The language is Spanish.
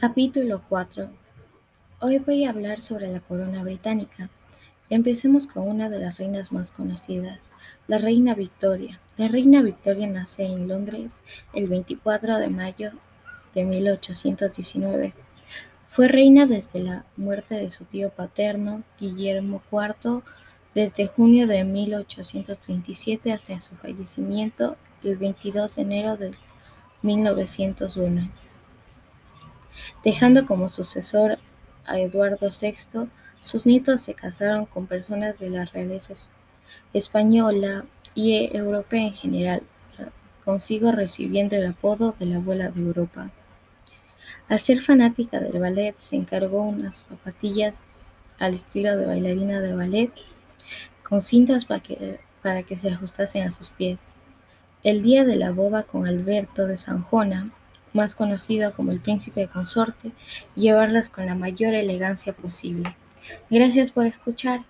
Capítulo 4 Hoy voy a hablar sobre la corona británica. Empecemos con una de las reinas más conocidas, la reina Victoria. La reina Victoria nace en Londres el 24 de mayo de 1819. Fue reina desde la muerte de su tío paterno, Guillermo IV, desde junio de 1837 hasta su fallecimiento el 22 de enero de 1901 dejando como sucesor a Eduardo VI. Sus nietos se casaron con personas de la realeza española y europea en general, consigo recibiendo el apodo de la abuela de Europa. Al ser fanática del ballet, se encargó unas zapatillas al estilo de bailarina de ballet, con cintas para que, para que se ajustasen a sus pies. El día de la boda con Alberto de Sanjona, más conocido como el príncipe consorte, llevarlas con la mayor elegancia posible. Gracias por escuchar.